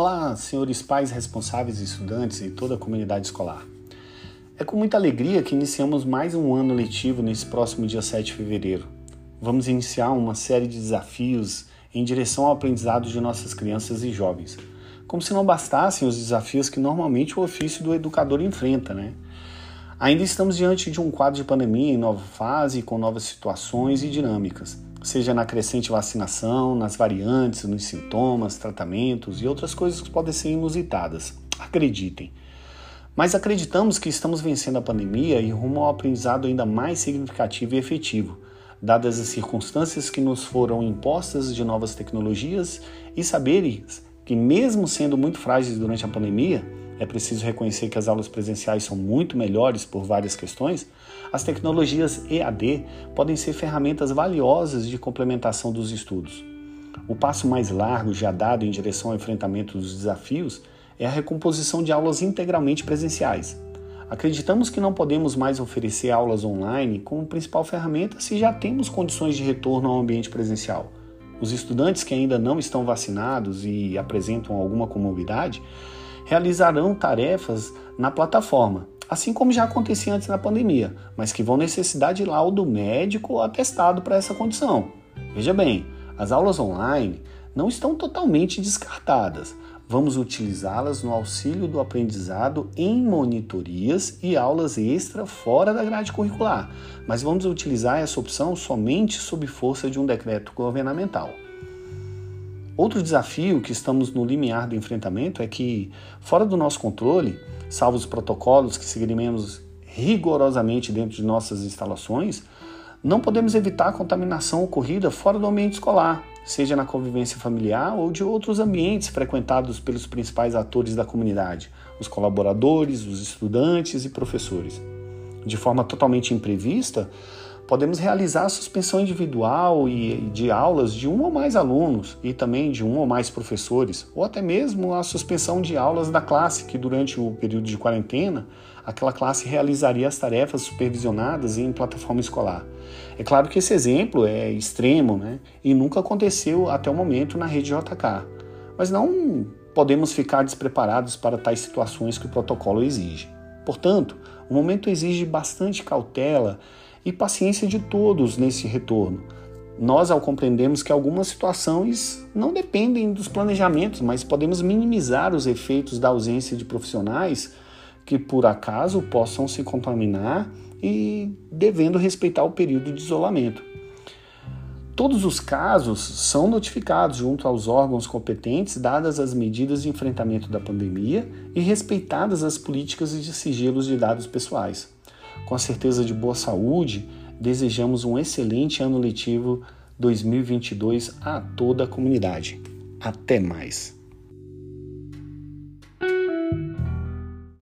Olá, senhores pais responsáveis, estudantes e toda a comunidade escolar. É com muita alegria que iniciamos mais um ano letivo nesse próximo dia 7 de fevereiro. Vamos iniciar uma série de desafios em direção ao aprendizado de nossas crianças e jovens. Como se não bastassem os desafios que normalmente o ofício do educador enfrenta, né? Ainda estamos diante de um quadro de pandemia em nova fase, com novas situações e dinâmicas seja na crescente vacinação, nas variantes, nos sintomas, tratamentos e outras coisas que podem ser inusitadas. Acreditem. Mas acreditamos que estamos vencendo a pandemia e rumo ao aprendizado ainda mais significativo e efetivo, dadas as circunstâncias que nos foram impostas de novas tecnologias e saberes que, mesmo sendo muito frágeis durante a pandemia, é preciso reconhecer que as aulas presenciais são muito melhores por várias questões, as tecnologias EAD podem ser ferramentas valiosas de complementação dos estudos. O passo mais largo já dado em direção ao enfrentamento dos desafios é a recomposição de aulas integralmente presenciais. Acreditamos que não podemos mais oferecer aulas online como principal ferramenta se já temos condições de retorno ao ambiente presencial. Os estudantes que ainda não estão vacinados e apresentam alguma comorbidade realizarão tarefas na plataforma, assim como já acontecia antes da pandemia, mas que vão necessitar de laudo médico atestado para essa condição. Veja bem, as aulas online não estão totalmente descartadas. Vamos utilizá-las no auxílio do aprendizado em monitorias e aulas extra fora da grade curricular, mas vamos utilizar essa opção somente sob força de um decreto governamental. Outro desafio que estamos no limiar do enfrentamento é que, fora do nosso controle, salvo os protocolos que seguiremos rigorosamente dentro de nossas instalações, não podemos evitar a contaminação ocorrida fora do ambiente escolar, seja na convivência familiar ou de outros ambientes frequentados pelos principais atores da comunidade, os colaboradores, os estudantes e professores. De forma totalmente imprevista, podemos realizar a suspensão individual e de aulas de um ou mais alunos e também de um ou mais professores, ou até mesmo a suspensão de aulas da classe, que durante o período de quarentena aquela classe realizaria as tarefas supervisionadas em plataforma escolar. É claro que esse exemplo é extremo né, e nunca aconteceu até o momento na rede JK, mas não podemos ficar despreparados para tais situações que o protocolo exige. Portanto, o momento exige bastante cautela e paciência de todos nesse retorno. Nós, ao compreendermos que algumas situações não dependem dos planejamentos, mas podemos minimizar os efeitos da ausência de profissionais que, por acaso, possam se contaminar e devendo respeitar o período de isolamento. Todos os casos são notificados junto aos órgãos competentes, dadas as medidas de enfrentamento da pandemia e respeitadas as políticas de sigilos de dados pessoais. Com a certeza de boa saúde, desejamos um excelente ano letivo 2022 a toda a comunidade. Até mais!